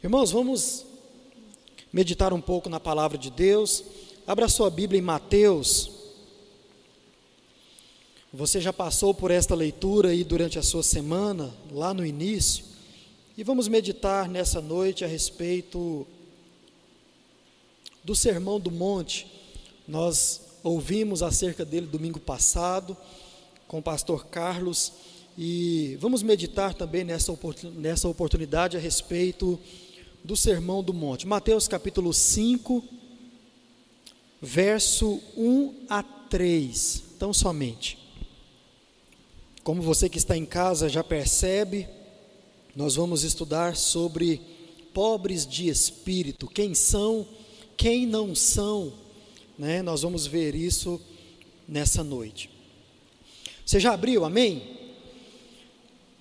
Irmãos, vamos meditar um pouco na palavra de Deus. Abra sua Bíblia em Mateus. Você já passou por esta leitura aí durante a sua semana, lá no início, e vamos meditar nessa noite a respeito do Sermão do Monte. Nós ouvimos acerca dele domingo passado com o pastor Carlos e vamos meditar também nessa, oportunidade a respeito do Sermão do Monte. Mateus capítulo 5, verso 1 a 3. Então, somente. Como você que está em casa já percebe, nós vamos estudar sobre pobres de espírito, quem são, quem não são, né? Nós vamos ver isso nessa noite. Você já abriu, amém?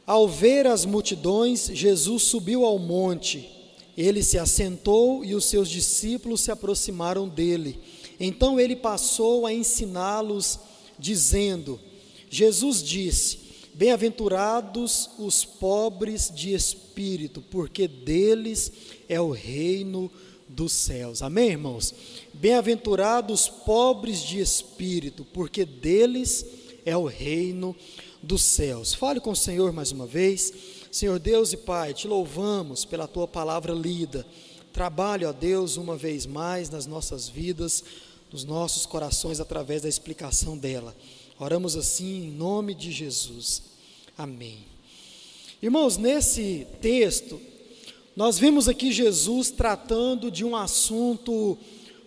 Ao ver as multidões, Jesus subiu ao monte ele se assentou e os seus discípulos se aproximaram dele. Então ele passou a ensiná-los, dizendo: Jesus disse: Bem-aventurados os pobres de espírito, porque deles é o reino dos céus. Amém, irmãos? Bem-aventurados os pobres de espírito, porque deles é o reino dos céus. Fale com o Senhor mais uma vez. Senhor Deus e Pai, te louvamos pela tua palavra lida. Trabalhe, ó Deus, uma vez mais nas nossas vidas, nos nossos corações, através da explicação dela. Oramos assim em nome de Jesus. Amém. Irmãos, nesse texto, nós vimos aqui Jesus tratando de um assunto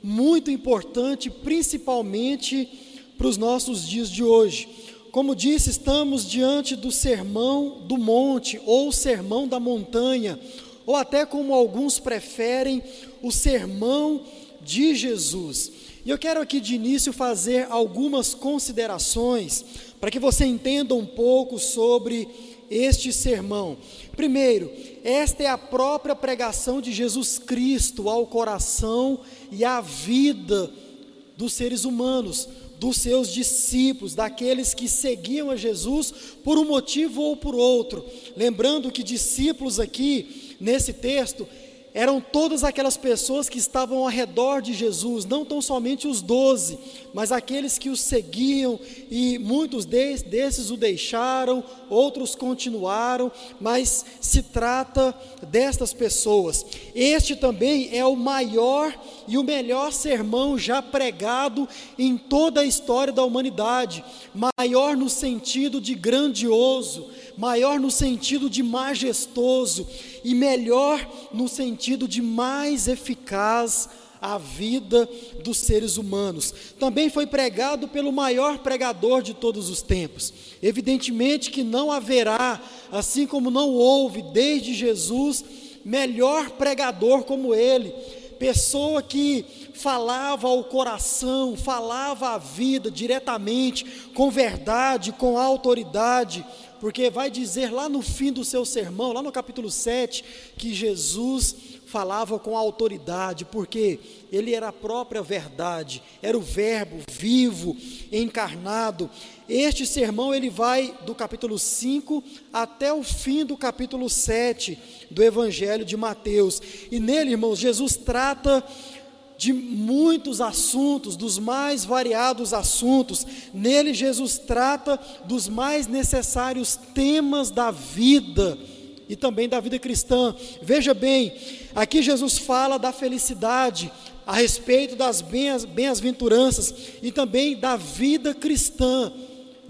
muito importante, principalmente para os nossos dias de hoje como disse, estamos diante do sermão do monte, ou sermão da montanha, ou até como alguns preferem, o sermão de Jesus. E eu quero aqui de início fazer algumas considerações para que você entenda um pouco sobre este sermão. Primeiro, esta é a própria pregação de Jesus Cristo ao coração e à vida dos seres humanos dos seus discípulos, daqueles que seguiam a Jesus por um motivo ou por outro. Lembrando que discípulos aqui, nesse texto, eram todas aquelas pessoas que estavam ao redor de Jesus, não tão somente os doze, mas aqueles que o seguiam, e muitos desses o deixaram, outros continuaram, mas se trata destas pessoas. Este também é o maior e o melhor sermão já pregado em toda a história da humanidade, maior no sentido de grandioso, maior no sentido de majestoso e melhor no sentido de mais eficaz a vida dos seres humanos. Também foi pregado pelo maior pregador de todos os tempos. Evidentemente que não haverá, assim como não houve desde Jesus, melhor pregador como ele. Pessoa que falava ao coração, falava a vida diretamente, com verdade, com autoridade, porque vai dizer lá no fim do seu sermão, lá no capítulo 7, que Jesus falava com autoridade, porque ele era a própria verdade, era o verbo vivo, encarnado. Este sermão ele vai do capítulo 5 até o fim do capítulo 7 do Evangelho de Mateus. E nele, irmãos, Jesus trata de muitos assuntos, dos mais variados assuntos. Nele, Jesus trata dos mais necessários temas da vida e também da vida cristã. Veja bem, aqui Jesus fala da felicidade, a respeito das bem-aventuranças e também da vida cristã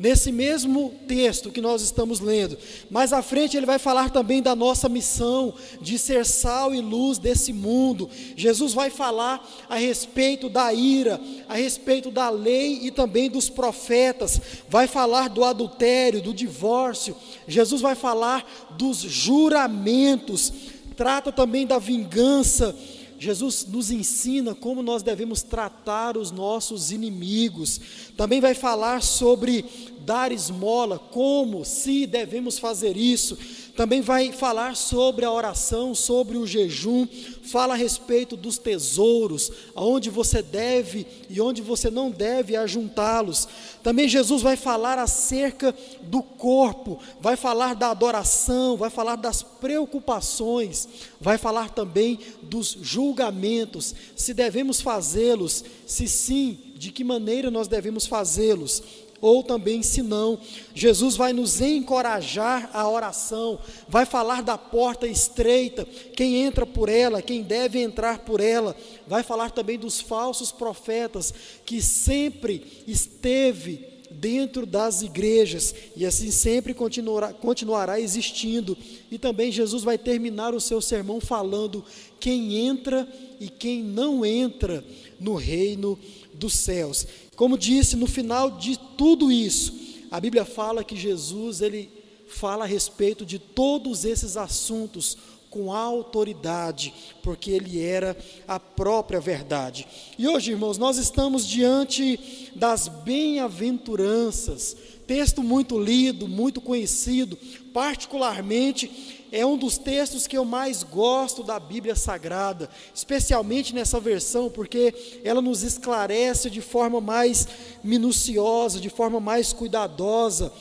nesse mesmo texto que nós estamos lendo. Mais à frente ele vai falar também da nossa missão de ser sal e luz desse mundo. Jesus vai falar a respeito da ira, a respeito da lei e também dos profetas. Vai falar do adultério, do divórcio. Jesus vai falar dos juramentos. Trata também da vingança Jesus nos ensina como nós devemos tratar os nossos inimigos. Também vai falar sobre dar esmola, como, se devemos fazer isso. Também vai falar sobre a oração, sobre o jejum, fala a respeito dos tesouros, aonde você deve e onde você não deve ajuntá-los. Também Jesus vai falar acerca do corpo, vai falar da adoração, vai falar das preocupações, vai falar também dos julgamentos, se devemos fazê-los, se sim, de que maneira nós devemos fazê-los ou também se não. Jesus vai nos encorajar à oração, vai falar da porta estreita, quem entra por ela, quem deve entrar por ela, vai falar também dos falsos profetas que sempre esteve dentro das igrejas e assim sempre continuará, continuará existindo. E também Jesus vai terminar o seu sermão falando quem entra e quem não entra no reino dos céus. Como disse, no final de tudo isso, a Bíblia fala que Jesus, ele fala a respeito de todos esses assuntos com autoridade, porque ele era a própria verdade. E hoje, irmãos, nós estamos diante das bem-aventuranças, texto muito lido, muito conhecido, particularmente é um dos textos que eu mais gosto da Bíblia Sagrada, especialmente nessa versão, porque ela nos esclarece de forma mais minuciosa, de forma mais cuidadosa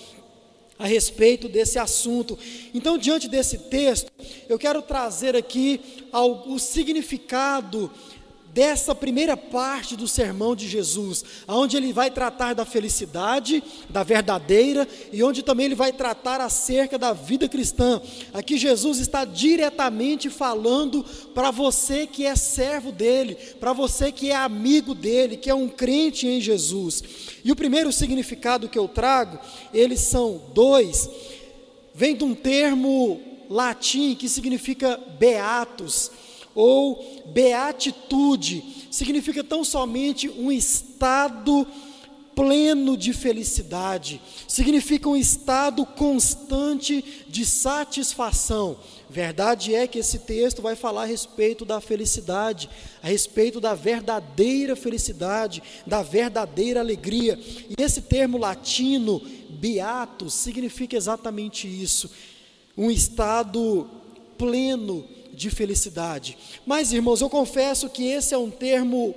a respeito desse assunto. Então, diante desse texto, eu quero trazer aqui o significado dessa primeira parte do sermão de Jesus, onde ele vai tratar da felicidade, da verdadeira, e onde também ele vai tratar acerca da vida cristã. Aqui Jesus está diretamente falando para você que é servo dele, para você que é amigo dele, que é um crente em Jesus. E o primeiro significado que eu trago, eles são dois, vem de um termo latim que significa beatos ou beatitude significa tão somente um estado pleno de felicidade, significa um estado constante de satisfação. Verdade é que esse texto vai falar a respeito da felicidade, a respeito da verdadeira felicidade, da verdadeira alegria. E esse termo latino, beato, significa exatamente isso: um estado pleno de felicidade. Mas, irmãos, eu confesso que esse é um termo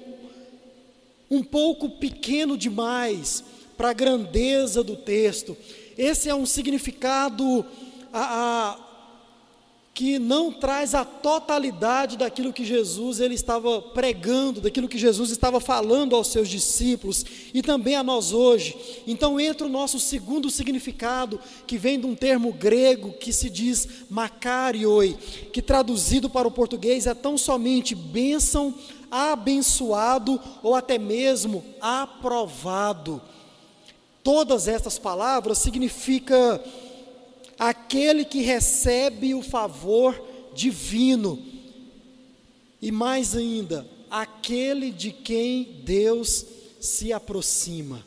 um pouco pequeno demais para a grandeza do texto. Esse é um significado a, a que não traz a totalidade daquilo que Jesus ele estava pregando, daquilo que Jesus estava falando aos seus discípulos e também a nós hoje. Então entra o nosso segundo significado, que vem de um termo grego que se diz makarioi, que traduzido para o português é tão somente bênção, abençoado ou até mesmo aprovado. Todas estas palavras significam aquele que recebe o favor divino, e mais ainda, aquele de quem Deus se aproxima.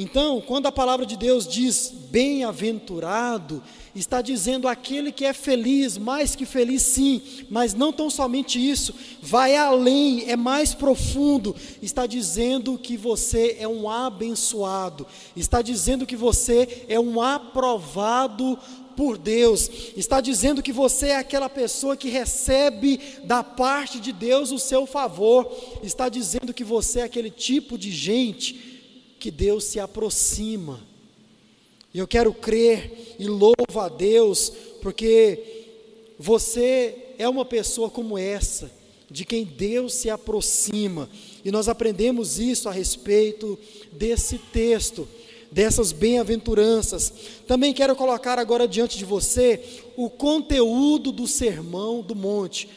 Então, quando a palavra de Deus diz bem-aventurado, está dizendo aquele que é feliz, mais que feliz sim, mas não tão somente isso, vai além, é mais profundo, está dizendo que você é um abençoado, está dizendo que você é um aprovado por Deus, está dizendo que você é aquela pessoa que recebe da parte de Deus o seu favor, está dizendo que você é aquele tipo de gente que Deus se aproxima. E eu quero crer e louvo a Deus, porque você é uma pessoa como essa, de quem Deus se aproxima. E nós aprendemos isso a respeito desse texto, dessas bem-aventuranças. Também quero colocar agora diante de você o conteúdo do sermão do monte.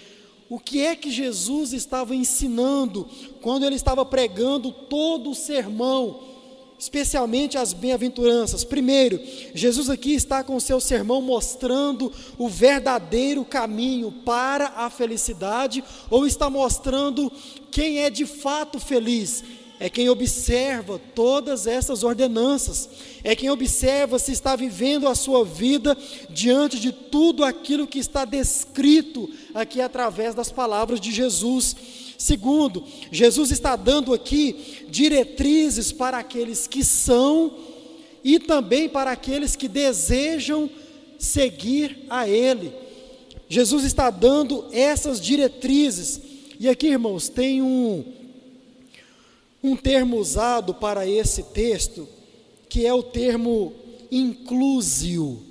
O que é que Jesus estava ensinando quando ele estava pregando todo o sermão? Especialmente as bem-aventuranças. Primeiro, Jesus aqui está com seu sermão mostrando o verdadeiro caminho para a felicidade, ou está mostrando quem é de fato feliz. É quem observa todas essas ordenanças, é quem observa se está vivendo a sua vida diante de tudo aquilo que está descrito aqui através das palavras de Jesus. Segundo, Jesus está dando aqui diretrizes para aqueles que são e também para aqueles que desejam seguir a Ele. Jesus está dando essas diretrizes. E aqui, irmãos, tem um, um termo usado para esse texto, que é o termo inclusio.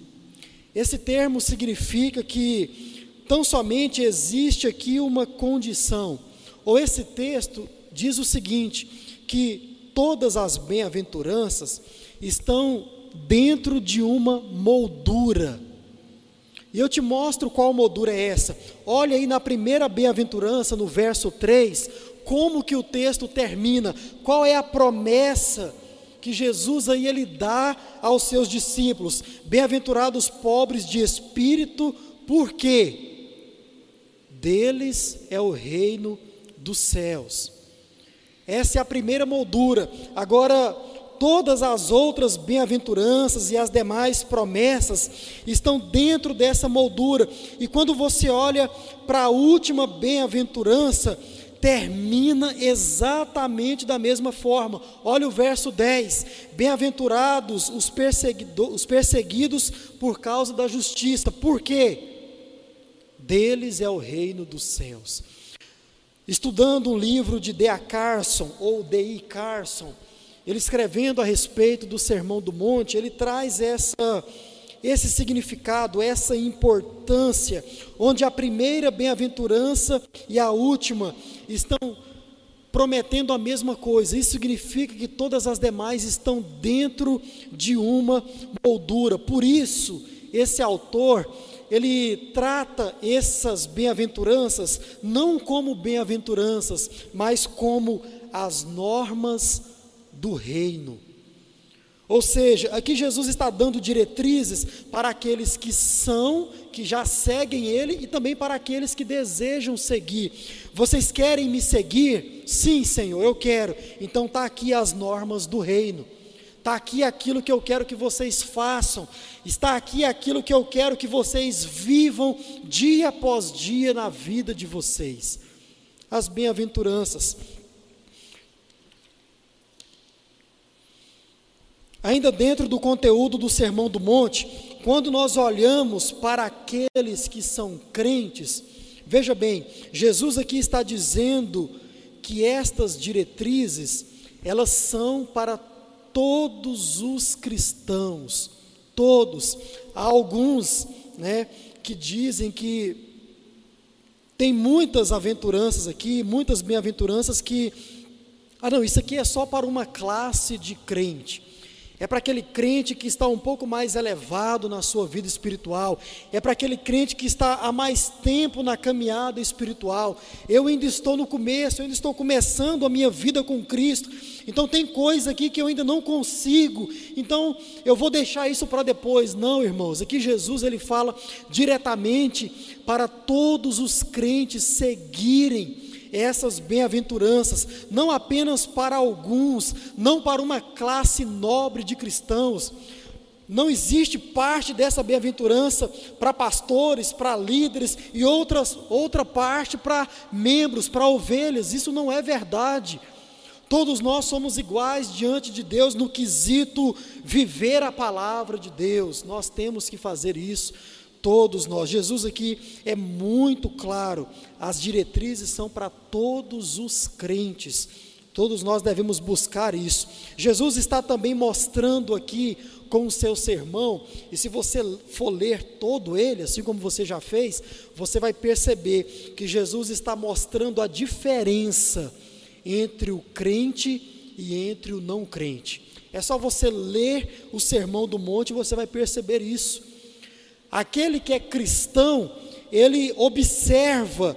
Esse termo significa que tão somente existe aqui uma condição. Ou esse texto diz o seguinte: que todas as bem-aventuranças estão dentro de uma moldura. E eu te mostro qual moldura é essa. Olha aí na primeira bem-aventurança, no verso 3, como que o texto termina, qual é a promessa que Jesus aí ele dá aos seus discípulos. Bem-aventurados pobres de espírito, porque deles é o reino dos céus. Essa é a primeira moldura. Agora, todas as outras bem-aventuranças e as demais promessas estão dentro dessa moldura. E quando você olha para a última bem-aventurança, termina exatamente da mesma forma. Olha o verso 10: Bem-aventurados os, os perseguidos por causa da justiça. Por quê? Deles é o reino dos céus. Estudando um livro de D.A. Carson, ou D.I. Carson, ele escrevendo a respeito do Sermão do Monte, ele traz essa esse significado, essa importância, onde a primeira bem-aventurança e a última estão prometendo a mesma coisa. Isso significa que todas as demais estão dentro de uma moldura. Por isso, esse autor, ele trata essas bem-aventuranças não como bem-aventuranças, mas como as normas do reino. Ou seja, aqui Jesus está dando diretrizes para aqueles que são, que já seguem Ele e também para aqueles que desejam seguir. Vocês querem me seguir? Sim, Senhor, eu quero. Então está aqui as normas do reino. Está aqui aquilo que eu quero que vocês façam. Está aqui aquilo que eu quero que vocês vivam dia após dia na vida de vocês. As bem-aventuranças. Ainda dentro do conteúdo do Sermão do Monte, quando nós olhamos para aqueles que são crentes, veja bem, Jesus aqui está dizendo que estas diretrizes, elas são para todos os cristãos, todos. Há alguns, né, que dizem que tem muitas aventuranças aqui, muitas bem-aventuranças que ah, não, isso aqui é só para uma classe de crente é para aquele crente que está um pouco mais elevado na sua vida espiritual, é para aquele crente que está há mais tempo na caminhada espiritual. Eu ainda estou no começo, eu ainda estou começando a minha vida com Cristo, então tem coisa aqui que eu ainda não consigo, então eu vou deixar isso para depois. Não, irmãos, aqui Jesus ele fala diretamente para todos os crentes seguirem essas bem-aventuranças, não apenas para alguns, não para uma classe nobre de cristãos. Não existe parte dessa bem-aventurança para pastores, para líderes e outras, outra parte para membros, para ovelhas. Isso não é verdade. Todos nós somos iguais diante de Deus no quesito viver a palavra de Deus. Nós temos que fazer isso todos nós. Jesus aqui é muito claro, as diretrizes são para todos os crentes. Todos nós devemos buscar isso. Jesus está também mostrando aqui com o seu sermão, e se você for ler todo ele, assim como você já fez, você vai perceber que Jesus está mostrando a diferença entre o crente e entre o não crente. É só você ler o sermão do monte e você vai perceber isso. Aquele que é cristão, ele observa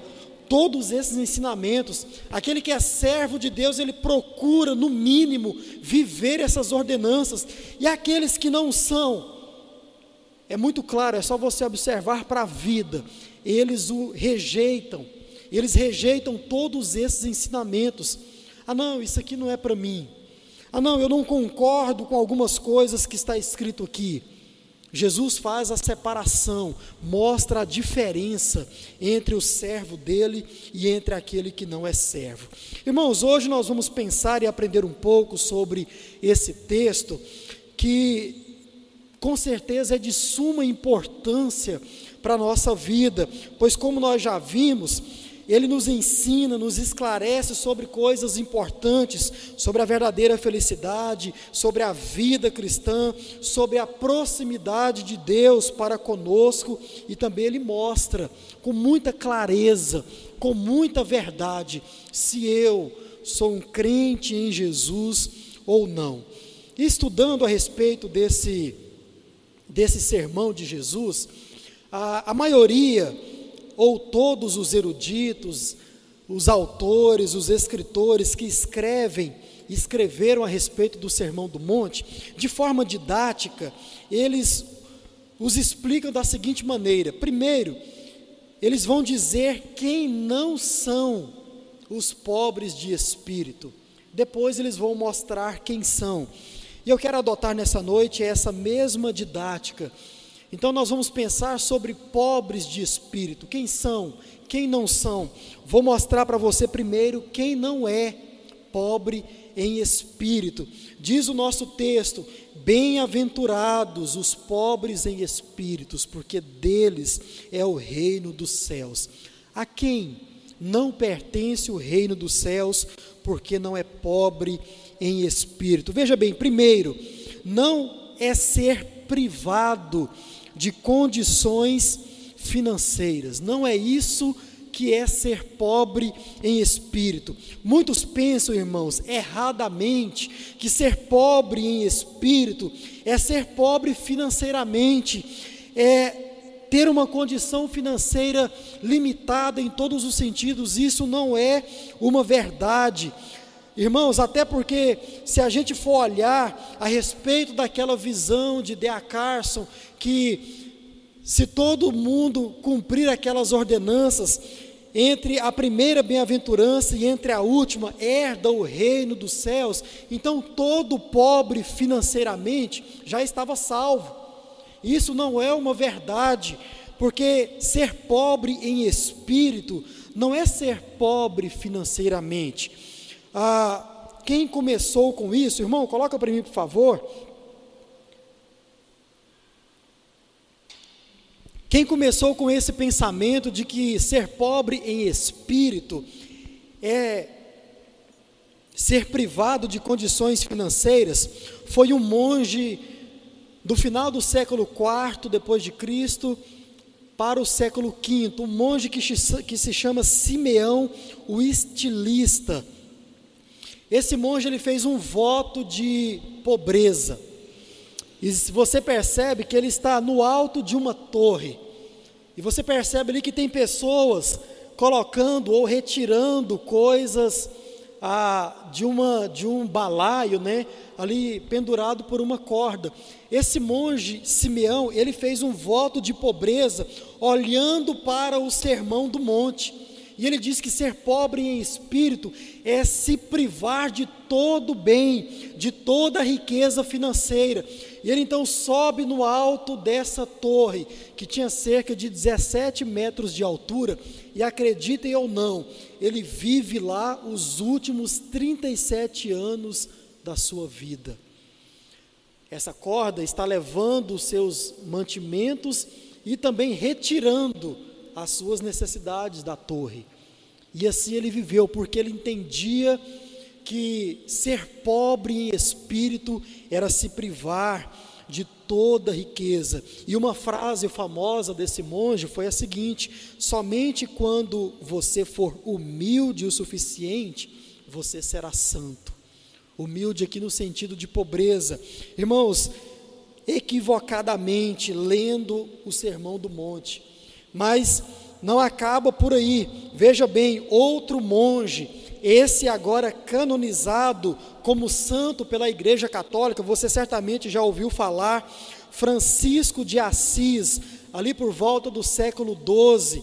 todos esses ensinamentos. Aquele que é servo de Deus, ele procura, no mínimo, viver essas ordenanças. E aqueles que não são, é muito claro, é só você observar para a vida, eles o rejeitam, eles rejeitam todos esses ensinamentos. Ah, não, isso aqui não é para mim. Ah, não, eu não concordo com algumas coisas que está escrito aqui. Jesus faz a separação, mostra a diferença entre o servo dele e entre aquele que não é servo. Irmãos, hoje nós vamos pensar e aprender um pouco sobre esse texto que com certeza é de suma importância para a nossa vida, pois, como nós já vimos, ele nos ensina, nos esclarece sobre coisas importantes, sobre a verdadeira felicidade, sobre a vida cristã, sobre a proximidade de Deus para conosco e também ele mostra com muita clareza, com muita verdade, se eu sou um crente em Jesus ou não. Estudando a respeito desse, desse sermão de Jesus, a, a maioria ou todos os eruditos, os autores, os escritores que escrevem, escreveram a respeito do Sermão do Monte, de forma didática, eles os explicam da seguinte maneira: primeiro, eles vão dizer quem não são os pobres de espírito. Depois eles vão mostrar quem são. E eu quero adotar nessa noite essa mesma didática então nós vamos pensar sobre pobres de espírito, quem são, quem não são. Vou mostrar para você primeiro quem não é pobre em espírito. Diz o nosso texto: Bem-aventurados os pobres em espíritos, porque deles é o reino dos céus. A quem não pertence o reino dos céus, porque não é pobre em espírito. Veja bem, primeiro, não é ser privado de condições financeiras. Não é isso que é ser pobre em espírito. Muitos pensam, irmãos, erradamente, que ser pobre em espírito é ser pobre financeiramente, é ter uma condição financeira limitada em todos os sentidos. Isso não é uma verdade. Irmãos, até porque se a gente for olhar a respeito daquela visão de Dea Carson, que se todo mundo cumprir aquelas ordenanças, entre a primeira bem-aventurança e entre a última, herda o reino dos céus, então todo pobre financeiramente já estava salvo. Isso não é uma verdade, porque ser pobre em espírito não é ser pobre financeiramente ah, quem começou com isso, irmão, coloca para mim, por favor. Quem começou com esse pensamento de que ser pobre em espírito é ser privado de condições financeiras foi um monge do final do século IV depois de Cristo para o século V, um monge que, se chama Simeão o Estilista. Esse monge ele fez um voto de pobreza. E você percebe que ele está no alto de uma torre. E você percebe ali que tem pessoas colocando ou retirando coisas ah, de, uma, de um balaio, né, ali pendurado por uma corda. Esse monge Simeão, ele fez um voto de pobreza, olhando para o sermão do monte. E ele diz que ser pobre em espírito é se privar de todo bem, de toda riqueza financeira. E ele então sobe no alto dessa torre, que tinha cerca de 17 metros de altura, e acreditem ou não, ele vive lá os últimos 37 anos da sua vida. Essa corda está levando os seus mantimentos e também retirando as suas necessidades da torre. E assim ele viveu, porque ele entendia que ser pobre em espírito era se privar de toda riqueza. E uma frase famosa desse monge foi a seguinte: somente quando você for humilde o suficiente, você será santo. Humilde aqui no sentido de pobreza. Irmãos, equivocadamente lendo o Sermão do Monte, mas não acaba por aí. Veja bem, outro monge, esse agora canonizado como santo pela Igreja Católica, você certamente já ouviu falar, Francisco de Assis, ali por volta do século XII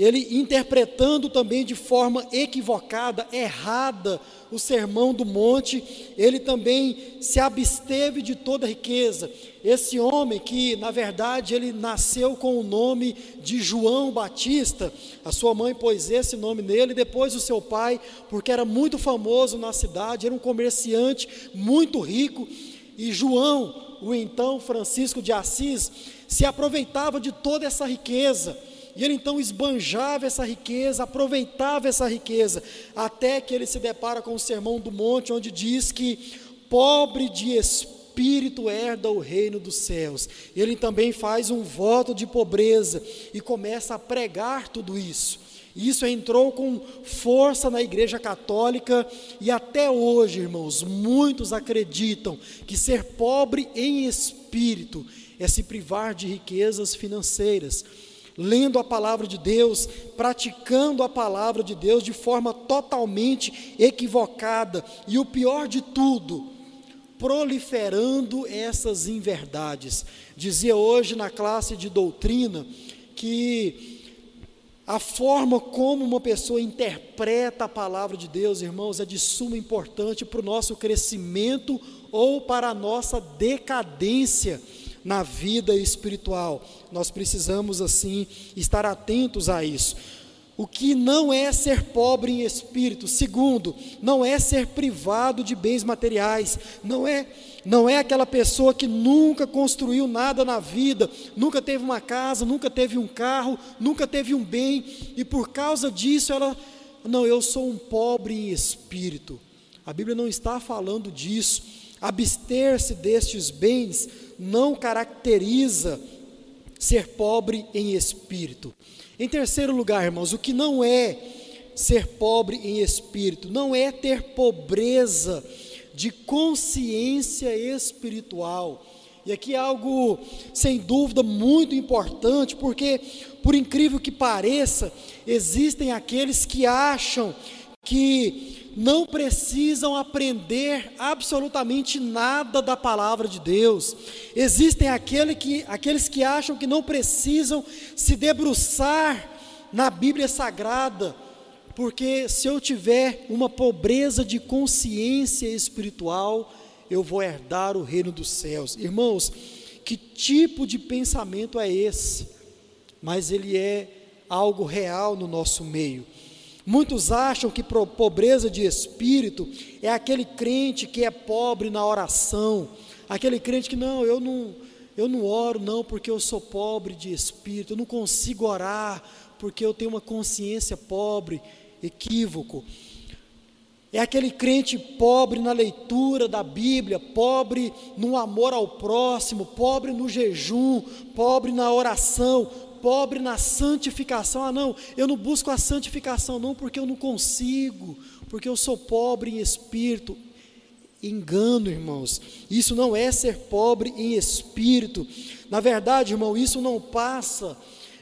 ele interpretando também de forma equivocada, errada, o sermão do monte, ele também se absteve de toda riqueza. Esse homem que, na verdade, ele nasceu com o nome de João Batista, a sua mãe pôs esse nome nele, depois o seu pai, porque era muito famoso na cidade, era um comerciante muito rico, e João, o então Francisco de Assis, se aproveitava de toda essa riqueza. E ele então esbanjava essa riqueza, aproveitava essa riqueza, até que ele se depara com o Sermão do Monte, onde diz que pobre de espírito herda o reino dos céus. Ele também faz um voto de pobreza e começa a pregar tudo isso. Isso entrou com força na Igreja Católica e até hoje, irmãos, muitos acreditam que ser pobre em espírito é se privar de riquezas financeiras. Lendo a palavra de Deus, praticando a palavra de Deus de forma totalmente equivocada e o pior de tudo, proliferando essas inverdades. Dizia hoje na classe de doutrina que a forma como uma pessoa interpreta a palavra de Deus, irmãos, é de suma importância para o nosso crescimento ou para a nossa decadência na vida espiritual. Nós precisamos, assim, estar atentos a isso. O que não é ser pobre em espírito. Segundo, não é ser privado de bens materiais. Não é não é aquela pessoa que nunca construiu nada na vida, nunca teve uma casa, nunca teve um carro, nunca teve um bem, e por causa disso ela, não, eu sou um pobre em espírito. A Bíblia não está falando disso. Abster-se destes bens não caracteriza ser pobre em espírito. Em terceiro lugar, irmãos, o que não é ser pobre em espírito, não é ter pobreza de consciência espiritual. E aqui é algo, sem dúvida, muito importante, porque, por incrível que pareça, existem aqueles que acham que não precisam aprender absolutamente nada da palavra de Deus. Existem aquele que, aqueles que acham que não precisam se debruçar na Bíblia Sagrada porque se eu tiver uma pobreza de consciência espiritual, eu vou herdar o reino dos céus. Irmãos, que tipo de pensamento é esse? Mas ele é algo real no nosso meio. Muitos acham que pobreza de espírito é aquele crente que é pobre na oração, aquele crente que não, eu não, eu não oro não porque eu sou pobre de espírito, eu não consigo orar porque eu tenho uma consciência pobre equívoco. É aquele crente pobre na leitura da Bíblia, pobre no amor ao próximo, pobre no jejum, pobre na oração, pobre na santificação. Ah, não, eu não busco a santificação, não, porque eu não consigo, porque eu sou pobre em espírito. Engano, irmãos, isso não é ser pobre em espírito. Na verdade, irmão, isso não passa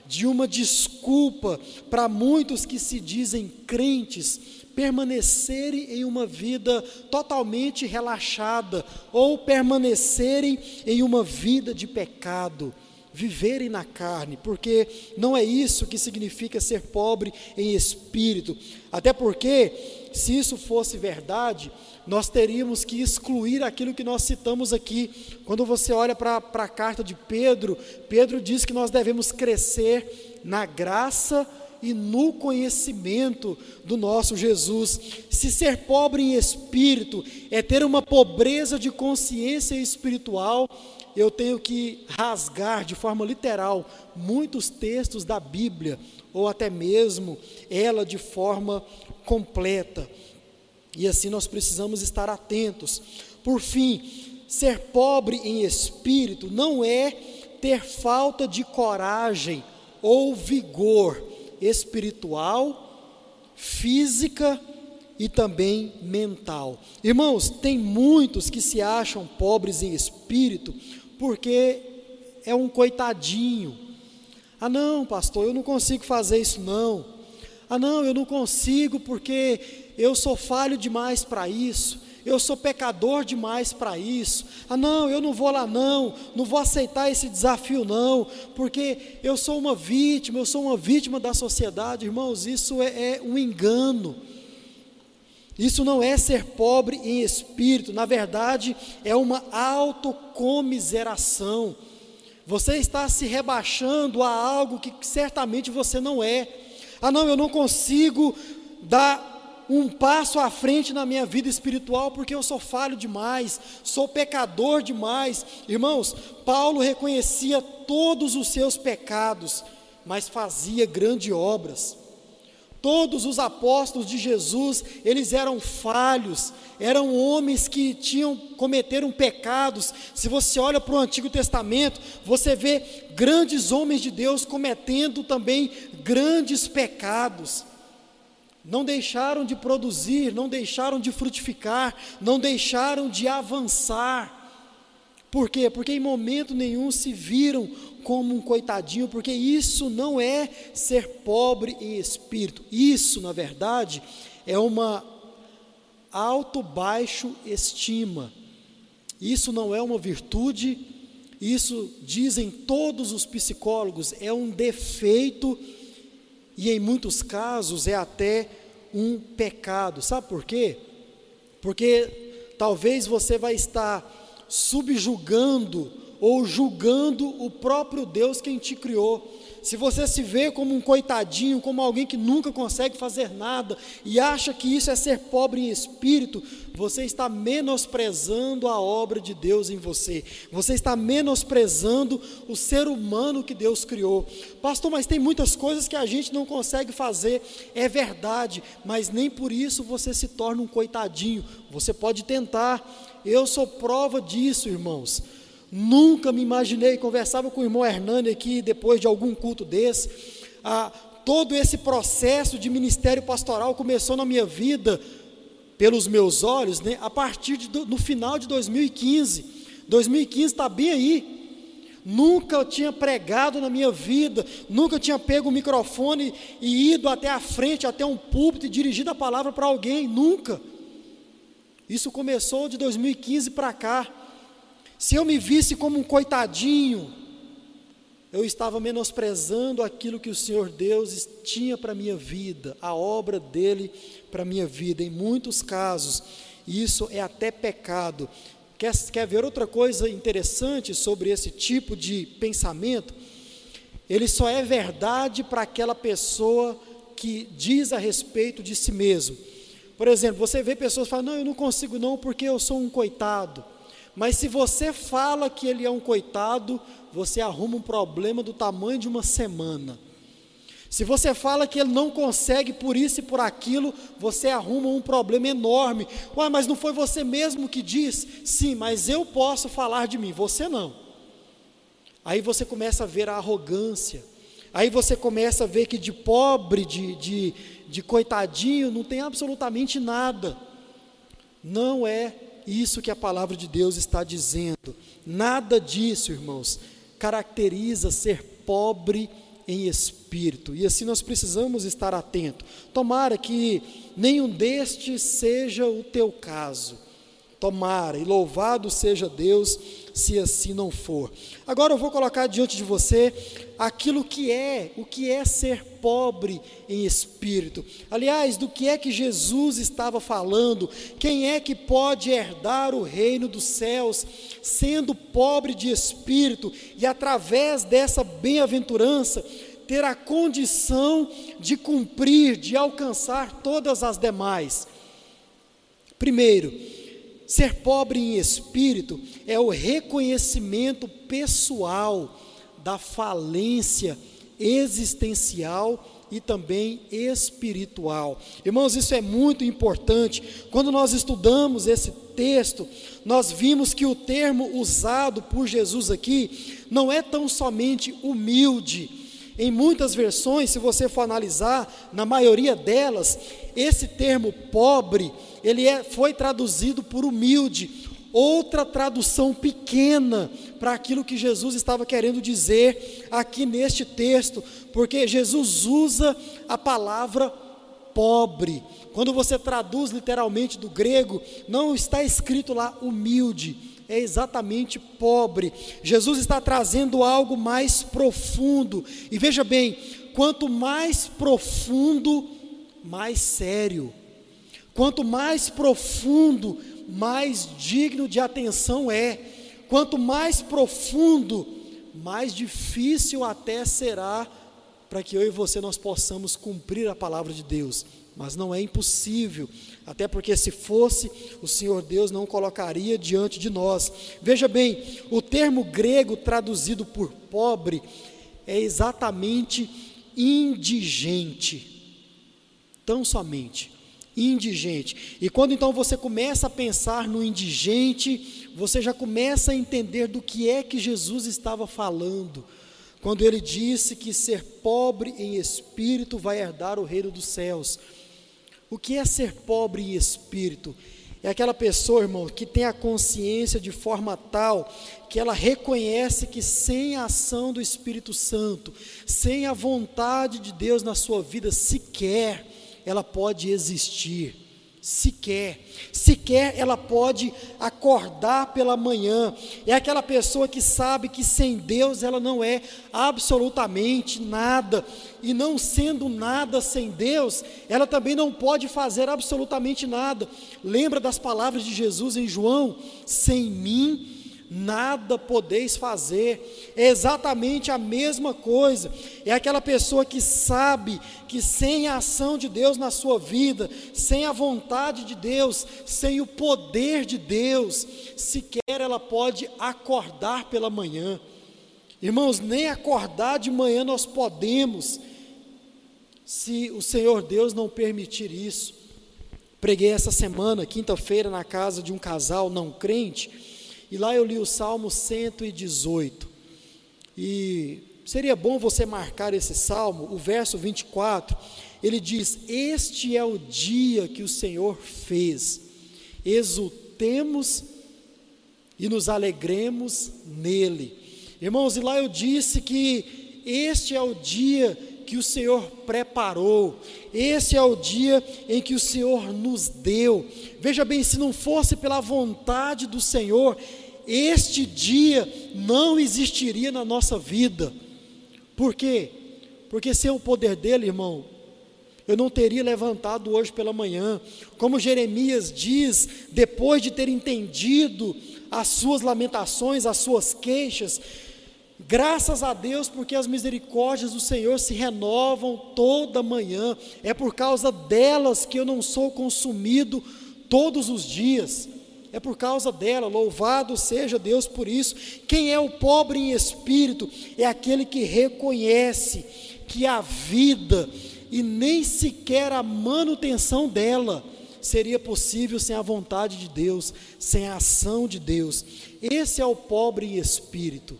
de uma desculpa para muitos que se dizem crentes permanecerem em uma vida totalmente relaxada ou permanecerem em uma vida de pecado, viverem na carne, porque não é isso que significa ser pobre em espírito. Até porque, se isso fosse verdade, nós teríamos que excluir aquilo que nós citamos aqui. Quando você olha para a carta de Pedro, Pedro diz que nós devemos crescer na graça e no conhecimento do nosso Jesus. Se ser pobre em espírito é ter uma pobreza de consciência espiritual, eu tenho que rasgar de forma literal muitos textos da Bíblia, ou até mesmo ela de forma completa. E assim nós precisamos estar atentos. Por fim, ser pobre em espírito não é ter falta de coragem ou vigor espiritual, física e também mental. Irmãos, tem muitos que se acham pobres em espírito porque é um coitadinho. Ah, não, pastor, eu não consigo fazer isso não. Ah, não, eu não consigo porque eu sou falho demais para isso, eu sou pecador demais para isso. Ah, não, eu não vou lá não, não vou aceitar esse desafio não, porque eu sou uma vítima, eu sou uma vítima da sociedade, irmãos, isso é, é um engano. Isso não é ser pobre em espírito, na verdade, é uma autocomiseração. Você está se rebaixando a algo que certamente você não é. Ah, não, eu não consigo dar um passo à frente na minha vida espiritual, porque eu sou falho demais, sou pecador demais. Irmãos, Paulo reconhecia todos os seus pecados, mas fazia grandes obras. Todos os apóstolos de Jesus, eles eram falhos, eram homens que tinham cometeram pecados. Se você olha para o Antigo Testamento, você vê grandes homens de Deus cometendo também grandes pecados. Não deixaram de produzir, não deixaram de frutificar, não deixaram de avançar. Por quê? Porque em momento nenhum se viram como um coitadinho, porque isso não é ser pobre em espírito. Isso, na verdade, é uma alto-baixo estima. Isso não é uma virtude, isso dizem todos os psicólogos, é um defeito e em muitos casos é até um pecado. Sabe por quê? Porque talvez você vai estar subjugando ou julgando o próprio Deus quem te criou. Se você se vê como um coitadinho, como alguém que nunca consegue fazer nada e acha que isso é ser pobre em espírito, você está menosprezando a obra de Deus em você. Você está menosprezando o ser humano que Deus criou. Pastor, mas tem muitas coisas que a gente não consegue fazer. É verdade, mas nem por isso você se torna um coitadinho. Você pode tentar, eu sou prova disso, irmãos. Nunca me imaginei, conversava com o irmão Hernani aqui, depois de algum culto desse, ah, todo esse processo de ministério pastoral começou na minha vida, pelos meus olhos, né, a partir de, no final de 2015. 2015 está bem aí. Nunca eu tinha pregado na minha vida, nunca tinha pego o microfone e ido até a frente, até um púlpito e dirigido a palavra para alguém, nunca. Isso começou de 2015 para cá. Se eu me visse como um coitadinho, eu estava menosprezando aquilo que o Senhor Deus tinha para a minha vida, a obra dele para a minha vida. Em muitos casos, isso é até pecado. Quer, quer ver outra coisa interessante sobre esse tipo de pensamento? Ele só é verdade para aquela pessoa que diz a respeito de si mesmo. Por exemplo, você vê pessoas falando, não, eu não consigo não porque eu sou um coitado. Mas se você fala que ele é um coitado, você arruma um problema do tamanho de uma semana. Se você fala que ele não consegue por isso e por aquilo, você arruma um problema enorme. Ué, mas não foi você mesmo que diz? Sim, mas eu posso falar de mim, você não. Aí você começa a ver a arrogância. Aí você começa a ver que de pobre, de, de, de coitadinho, não tem absolutamente nada. Não é isso que a palavra de Deus está dizendo. Nada disso, irmãos, caracteriza ser pobre em espírito. E assim nós precisamos estar atentos. Tomara que nenhum destes seja o teu caso. Tomara, e louvado seja Deus se assim não for. Agora eu vou colocar diante de você aquilo que é, o que é ser pobre em espírito. Aliás, do que é que Jesus estava falando? Quem é que pode herdar o reino dos céus sendo pobre de espírito e através dessa bem-aventurança ter a condição de cumprir, de alcançar todas as demais? Primeiro, Ser pobre em espírito é o reconhecimento pessoal da falência existencial e também espiritual. Irmãos, isso é muito importante. Quando nós estudamos esse texto, nós vimos que o termo usado por Jesus aqui não é tão somente humilde. Em muitas versões, se você for analisar, na maioria delas, esse termo pobre ele é, foi traduzido por humilde, outra tradução pequena para aquilo que Jesus estava querendo dizer aqui neste texto, porque Jesus usa a palavra pobre. Quando você traduz literalmente do grego, não está escrito lá humilde, é exatamente pobre. Jesus está trazendo algo mais profundo. E veja bem, quanto mais profundo, mais sério. Quanto mais profundo, mais digno de atenção é. Quanto mais profundo, mais difícil até será para que eu e você nós possamos cumprir a palavra de Deus. Mas não é impossível, até porque se fosse, o Senhor Deus não colocaria diante de nós. Veja bem, o termo grego traduzido por pobre é exatamente indigente. Tão somente indigente. E quando então você começa a pensar no indigente, você já começa a entender do que é que Jesus estava falando quando ele disse que ser pobre em espírito vai herdar o reino dos céus. O que é ser pobre em espírito? É aquela pessoa, irmão, que tem a consciência de forma tal que ela reconhece que sem a ação do Espírito Santo, sem a vontade de Deus na sua vida sequer, ela pode existir sequer, sequer ela pode acordar pela manhã. É aquela pessoa que sabe que sem Deus ela não é absolutamente nada, e não sendo nada sem Deus, ela também não pode fazer absolutamente nada. Lembra das palavras de Jesus em João: sem mim nada podeis fazer. É exatamente a mesma coisa. É aquela pessoa que sabe que sem a ação de Deus na sua vida, sem a vontade de Deus, sem o poder de Deus, sequer ela pode acordar pela manhã. Irmãos, nem acordar de manhã nós podemos, se o Senhor Deus não permitir isso. Preguei essa semana, quinta-feira, na casa de um casal não crente e lá eu li o Salmo 118. E seria bom você marcar esse salmo, o verso 24. Ele diz: Este é o dia que o Senhor fez, exultemos e nos alegremos nele. Irmãos, e lá eu disse que este é o dia que o Senhor preparou, esse é o dia em que o Senhor nos deu. Veja bem, se não fosse pela vontade do Senhor, este dia não existiria na nossa vida. Por quê? Porque sem o poder dele, irmão, eu não teria levantado hoje pela manhã. Como Jeremias diz, depois de ter entendido as suas lamentações, as suas queixas, Graças a Deus, porque as misericórdias do Senhor se renovam toda manhã. É por causa delas que eu não sou consumido todos os dias. É por causa dela, louvado seja Deus por isso. Quem é o pobre em espírito? É aquele que reconhece que a vida e nem sequer a manutenção dela seria possível sem a vontade de Deus, sem a ação de Deus. Esse é o pobre em espírito.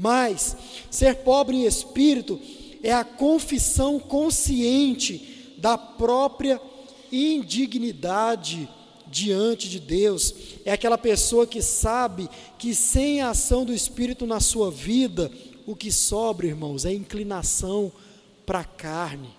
Mas ser pobre em espírito é a confissão consciente da própria indignidade diante de Deus. É aquela pessoa que sabe que sem a ação do Espírito na sua vida, o que sobra, irmãos, é inclinação para a carne.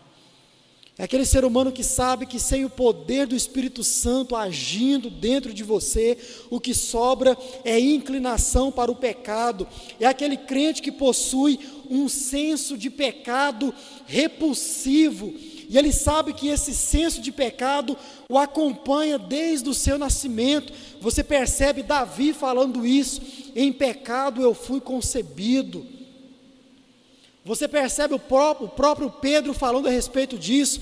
É aquele ser humano que sabe que sem o poder do Espírito Santo agindo dentro de você, o que sobra é inclinação para o pecado. É aquele crente que possui um senso de pecado repulsivo, e ele sabe que esse senso de pecado o acompanha desde o seu nascimento. Você percebe Davi falando isso: em pecado eu fui concebido. Você percebe o próprio, o próprio Pedro falando a respeito disso.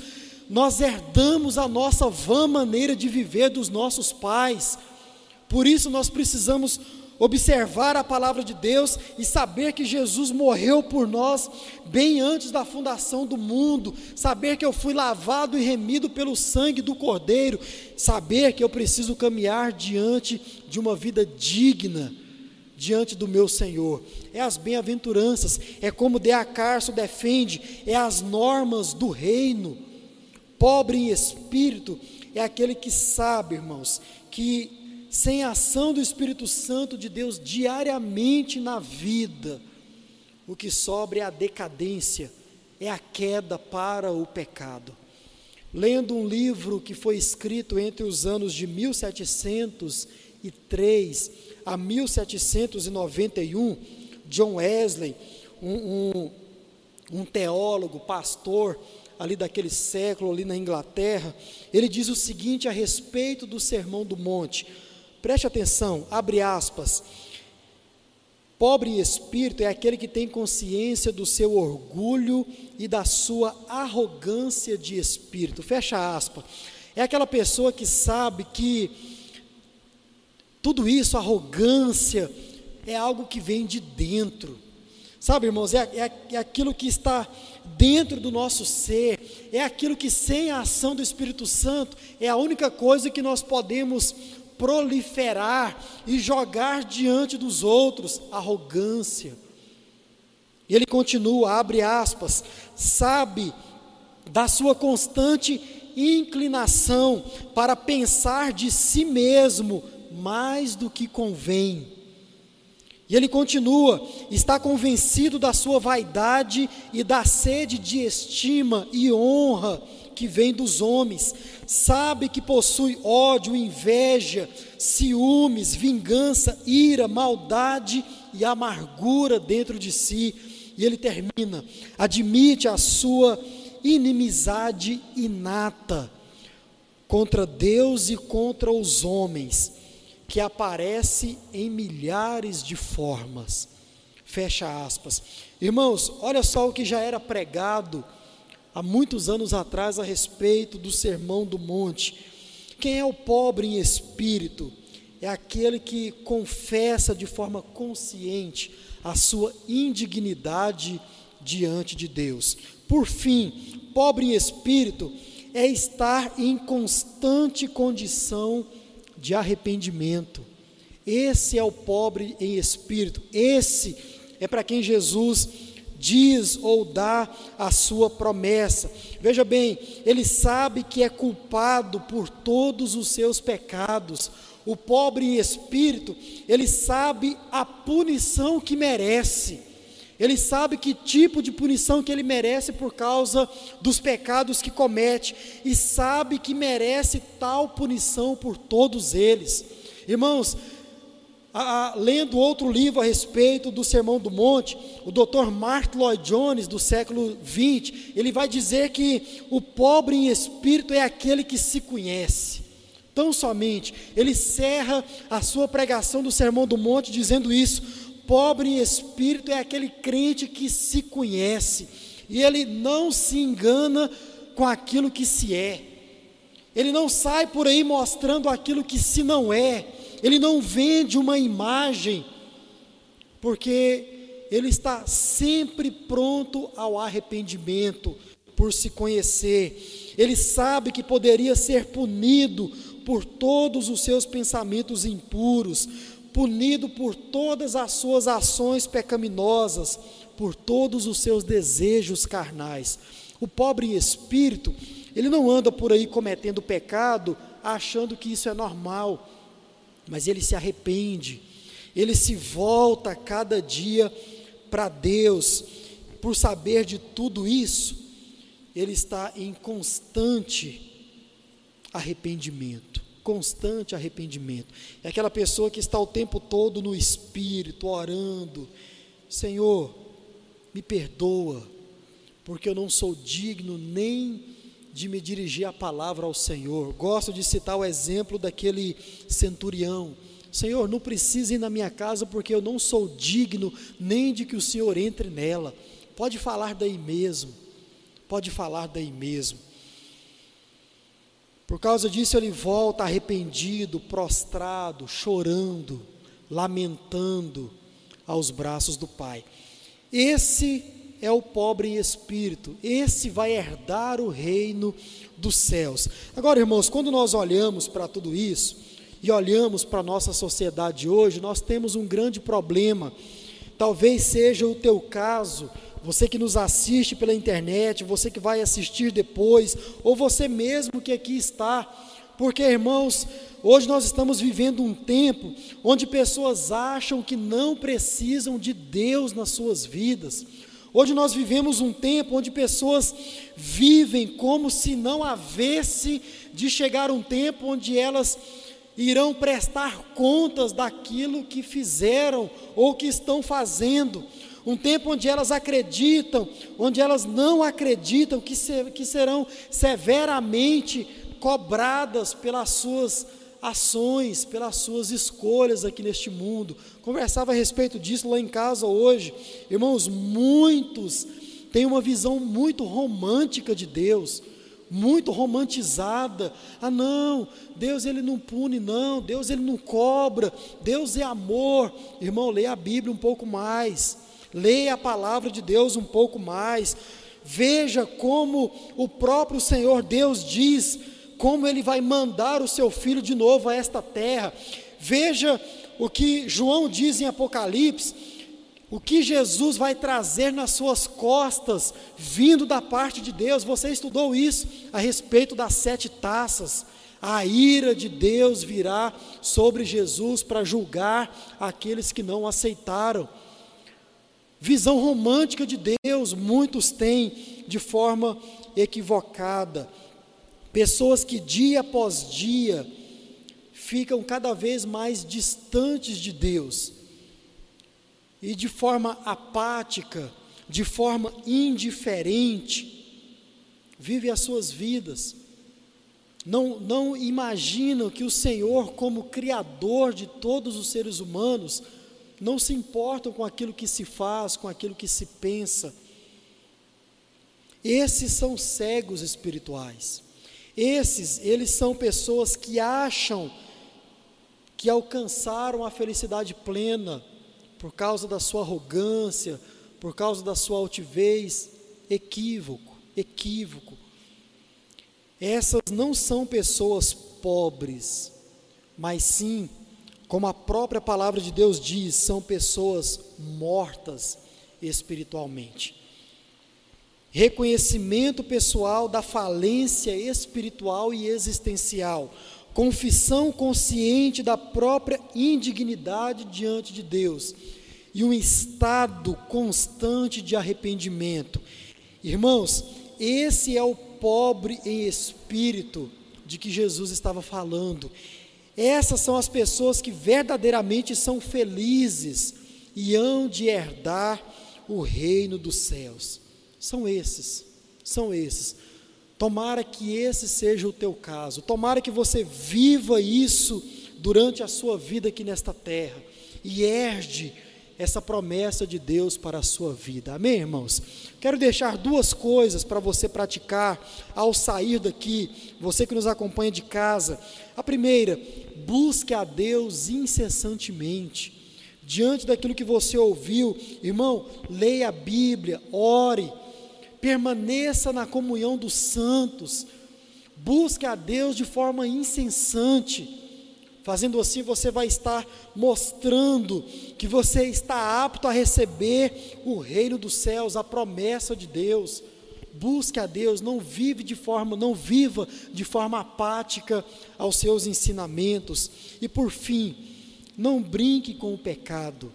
Nós herdamos a nossa vã maneira de viver dos nossos pais. Por isso nós precisamos observar a palavra de Deus e saber que Jesus morreu por nós bem antes da fundação do mundo, saber que eu fui lavado e remido pelo sangue do Cordeiro, saber que eu preciso caminhar diante de uma vida digna diante do meu Senhor. É as bem-aventuranças, é como De Acarso defende, é as normas do reino. Pobre em espírito é aquele que sabe, irmãos, que sem a ação do Espírito Santo de Deus diariamente na vida, o que sobra é a decadência, é a queda para o pecado. Lendo um livro que foi escrito entre os anos de 1703 a 1791, John Wesley, um, um, um teólogo, pastor ali daquele século, ali na Inglaterra, ele diz o seguinte a respeito do Sermão do Monte. Preste atenção, abre aspas. Pobre em espírito é aquele que tem consciência do seu orgulho e da sua arrogância de espírito. Fecha aspas. É aquela pessoa que sabe que tudo isso, arrogância, é algo que vem de dentro. Sabe, irmãos, é, é, é aquilo que está dentro do nosso ser, é aquilo que sem a ação do Espírito Santo é a única coisa que nós podemos proliferar e jogar diante dos outros arrogância. E ele continua, abre aspas, sabe da sua constante inclinação para pensar de si mesmo mais do que convém. E ele continua, está convencido da sua vaidade e da sede de estima e honra que vem dos homens, sabe que possui ódio, inveja, ciúmes, vingança, ira, maldade e amargura dentro de si. E ele termina: admite a sua inimizade inata contra Deus e contra os homens, que aparece em milhares de formas. Fecha aspas. Irmãos, olha só o que já era pregado há muitos anos atrás a respeito do Sermão do Monte. Quem é o pobre em espírito? É aquele que confessa de forma consciente a sua indignidade diante de Deus. Por fim, pobre em espírito é estar em constante condição de arrependimento. Esse é o pobre em espírito. Esse é para quem Jesus diz ou dá a sua promessa. Veja bem, ele sabe que é culpado por todos os seus pecados. O pobre em espírito, ele sabe a punição que merece. Ele sabe que tipo de punição que ele merece por causa dos pecados que comete e sabe que merece tal punição por todos eles. Irmãos, a, a, lendo outro livro a respeito do Sermão do Monte, o Dr. Mark Lloyd Jones, do século 20, ele vai dizer que o pobre em espírito é aquele que se conhece. Tão somente, ele cerra a sua pregação do Sermão do Monte dizendo isso: pobre em espírito é aquele crente que se conhece, e ele não se engana com aquilo que se é, ele não sai por aí mostrando aquilo que se não é, ele não vende uma imagem, porque ele está sempre pronto ao arrependimento por se conhecer. Ele sabe que poderia ser punido por todos os seus pensamentos impuros, punido por todas as suas ações pecaminosas, por todos os seus desejos carnais. O pobre espírito, ele não anda por aí cometendo pecado achando que isso é normal mas ele se arrepende, ele se volta cada dia para Deus, por saber de tudo isso, ele está em constante arrependimento. Constante arrependimento. É aquela pessoa que está o tempo todo no espírito, orando: Senhor, me perdoa, porque eu não sou digno nem de me dirigir a palavra ao Senhor. Gosto de citar o exemplo daquele centurião. Senhor, não precise ir na minha casa porque eu não sou digno nem de que o Senhor entre nela. Pode falar daí mesmo. Pode falar daí mesmo. Por causa disso, ele volta arrependido, prostrado, chorando, lamentando aos braços do Pai. Esse é o pobre em espírito, esse vai herdar o reino dos céus. Agora, irmãos, quando nós olhamos para tudo isso e olhamos para a nossa sociedade hoje, nós temos um grande problema. Talvez seja o teu caso, você que nos assiste pela internet, você que vai assistir depois, ou você mesmo que aqui está, porque, irmãos, hoje nós estamos vivendo um tempo onde pessoas acham que não precisam de Deus nas suas vidas. Hoje nós vivemos um tempo onde pessoas vivem como se não havesse de chegar um tempo onde elas irão prestar contas daquilo que fizeram ou que estão fazendo. Um tempo onde elas acreditam, onde elas não acreditam que, que serão severamente cobradas pelas suas ações, pelas suas escolhas aqui neste mundo. Conversava a respeito disso lá em casa hoje. Irmãos, muitos têm uma visão muito romântica de Deus, muito romantizada. Ah, não, Deus ele não pune, não, Deus ele não cobra, Deus é amor. Irmão, leia a Bíblia um pouco mais, leia a palavra de Deus um pouco mais. Veja como o próprio Senhor Deus diz como ele vai mandar o seu filho de novo a esta terra. Veja o que João diz em Apocalipse, o que Jesus vai trazer nas suas costas, vindo da parte de Deus. Você estudou isso a respeito das sete taças. A ira de Deus virá sobre Jesus para julgar aqueles que não aceitaram. Visão romântica de Deus, muitos têm de forma equivocada. Pessoas que dia após dia ficam cada vez mais distantes de Deus e de forma apática, de forma indiferente, vivem as suas vidas. Não, não imaginam que o Senhor, como Criador de todos os seres humanos, não se importam com aquilo que se faz, com aquilo que se pensa. Esses são cegos espirituais. Esses, eles são pessoas que acham que alcançaram a felicidade plena por causa da sua arrogância, por causa da sua altivez. Equívoco, equívoco. Essas não são pessoas pobres, mas sim como a própria palavra de Deus diz, são pessoas mortas espiritualmente. Reconhecimento pessoal da falência espiritual e existencial. Confissão consciente da própria indignidade diante de Deus. E um estado constante de arrependimento. Irmãos, esse é o pobre em espírito de que Jesus estava falando. Essas são as pessoas que verdadeiramente são felizes e hão de herdar o reino dos céus. São esses, são esses. Tomara que esse seja o teu caso. Tomara que você viva isso durante a sua vida aqui nesta terra e herde essa promessa de Deus para a sua vida. Amém, irmãos? Quero deixar duas coisas para você praticar ao sair daqui, você que nos acompanha de casa. A primeira, busque a Deus incessantemente. Diante daquilo que você ouviu, irmão, leia a Bíblia, ore, permaneça na comunhão dos santos, busque a Deus de forma incessante Fazendo assim, você vai estar mostrando que você está apto a receber o reino dos céus, a promessa de Deus. Busque a Deus, não vive de forma, não viva de forma apática aos seus ensinamentos. E por fim, não brinque com o pecado.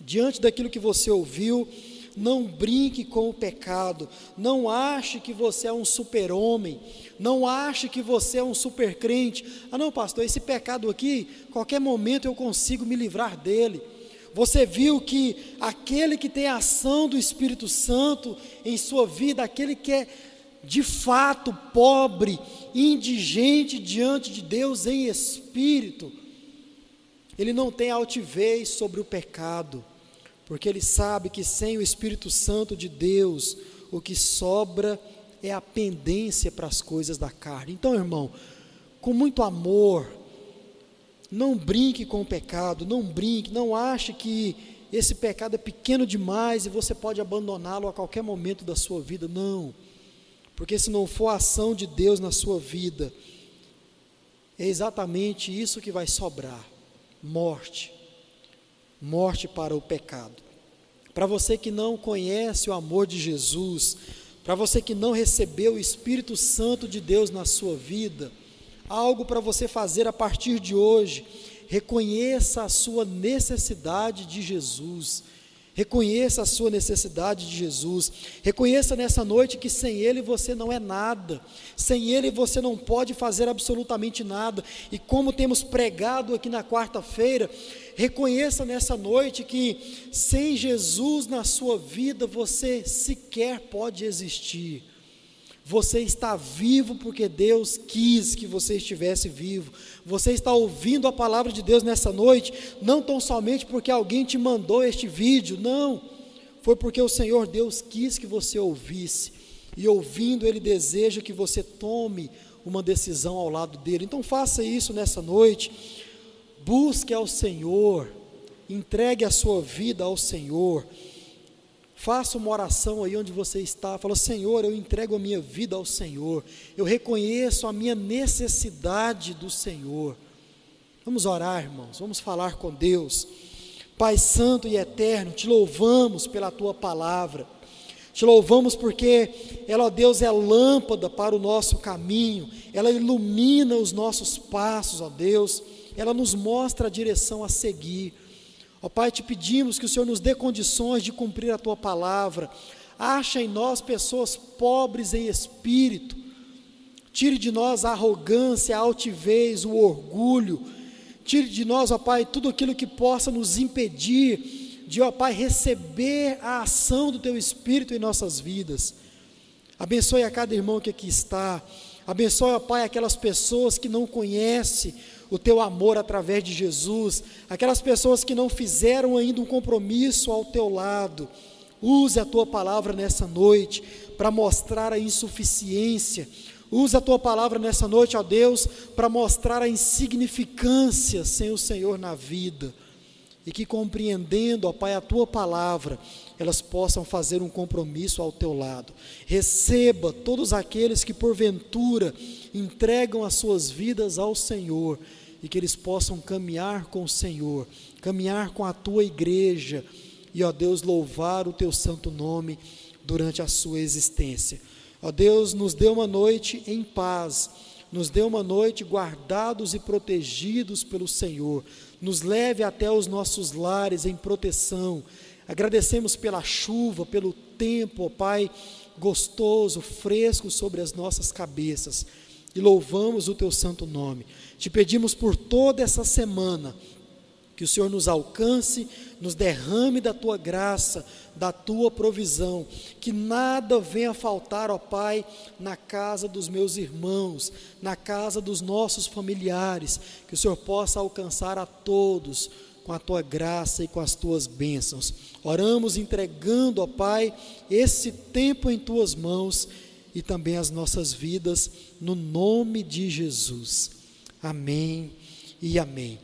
Diante daquilo que você ouviu, não brinque com o pecado. Não ache que você é um super-homem não ache que você é um super crente. Ah, não, pastor, esse pecado aqui, qualquer momento eu consigo me livrar dele. Você viu que aquele que tem a ação do Espírito Santo em sua vida, aquele que é de fato pobre, indigente diante de Deus em espírito, ele não tem altivez sobre o pecado, porque ele sabe que sem o Espírito Santo de Deus, o que sobra é a pendência para as coisas da carne. Então, irmão, com muito amor, não brinque com o pecado, não brinque, não ache que esse pecado é pequeno demais e você pode abandoná-lo a qualquer momento da sua vida. Não, porque se não for a ação de Deus na sua vida, é exatamente isso que vai sobrar: morte. Morte para o pecado. Para você que não conhece o amor de Jesus, para você que não recebeu o Espírito Santo de Deus na sua vida, algo para você fazer a partir de hoje. Reconheça a sua necessidade de Jesus. Reconheça a sua necessidade de Jesus. Reconheça nessa noite que sem Ele você não é nada. Sem Ele você não pode fazer absolutamente nada. E como temos pregado aqui na quarta-feira, Reconheça nessa noite que sem Jesus na sua vida você sequer pode existir. Você está vivo porque Deus quis que você estivesse vivo. Você está ouvindo a palavra de Deus nessa noite, não tão somente porque alguém te mandou este vídeo, não. Foi porque o Senhor Deus quis que você ouvisse. E ouvindo, Ele deseja que você tome uma decisão ao lado dele. Então faça isso nessa noite. Busque ao Senhor. Entregue a sua vida ao Senhor. Faça uma oração aí onde você está. Fala, Senhor, eu entrego a minha vida ao Senhor. Eu reconheço a minha necessidade do Senhor. Vamos orar, irmãos. Vamos falar com Deus. Pai Santo e Eterno, te louvamos pela tua palavra. Te louvamos porque ela, ó Deus, é lâmpada para o nosso caminho, ela ilumina os nossos passos, ó Deus, ela nos mostra a direção a seguir. Ó Pai, te pedimos que o Senhor nos dê condições de cumprir a tua palavra. Acha em nós pessoas pobres em espírito. Tire de nós a arrogância, a altivez, o orgulho. Tire de nós, ó Pai, tudo aquilo que possa nos impedir de, ó Pai, receber a ação do Teu Espírito em nossas vidas. Abençoe a cada irmão que aqui está. Abençoe, ó Pai, aquelas pessoas que não conhecem o teu amor através de Jesus, aquelas pessoas que não fizeram ainda um compromisso ao teu lado. Use a tua palavra nessa noite para mostrar a insuficiência. Use a tua palavra nessa noite, ó Deus, para mostrar a insignificância sem o Senhor na vida. E que compreendendo, ó Pai, a tua palavra, elas possam fazer um compromisso ao teu lado. Receba todos aqueles que porventura entregam as suas vidas ao Senhor e que eles possam caminhar com o Senhor, caminhar com a tua igreja e, ó Deus, louvar o teu santo nome durante a sua existência. Ó Deus, nos dê uma noite em paz, nos dê uma noite guardados e protegidos pelo Senhor, nos leve até os nossos lares em proteção. Agradecemos pela chuva, pelo tempo, ó Pai, gostoso, fresco sobre as nossas cabeças e louvamos o teu santo nome. Te pedimos por toda essa semana que o Senhor nos alcance, nos derrame da tua graça, da tua provisão, que nada venha faltar, ó Pai, na casa dos meus irmãos, na casa dos nossos familiares, que o Senhor possa alcançar a todos com a tua graça e com as tuas bênçãos. Oramos entregando, ó Pai, esse tempo em tuas mãos e também as nossas vidas, no nome de Jesus. Amém e amém.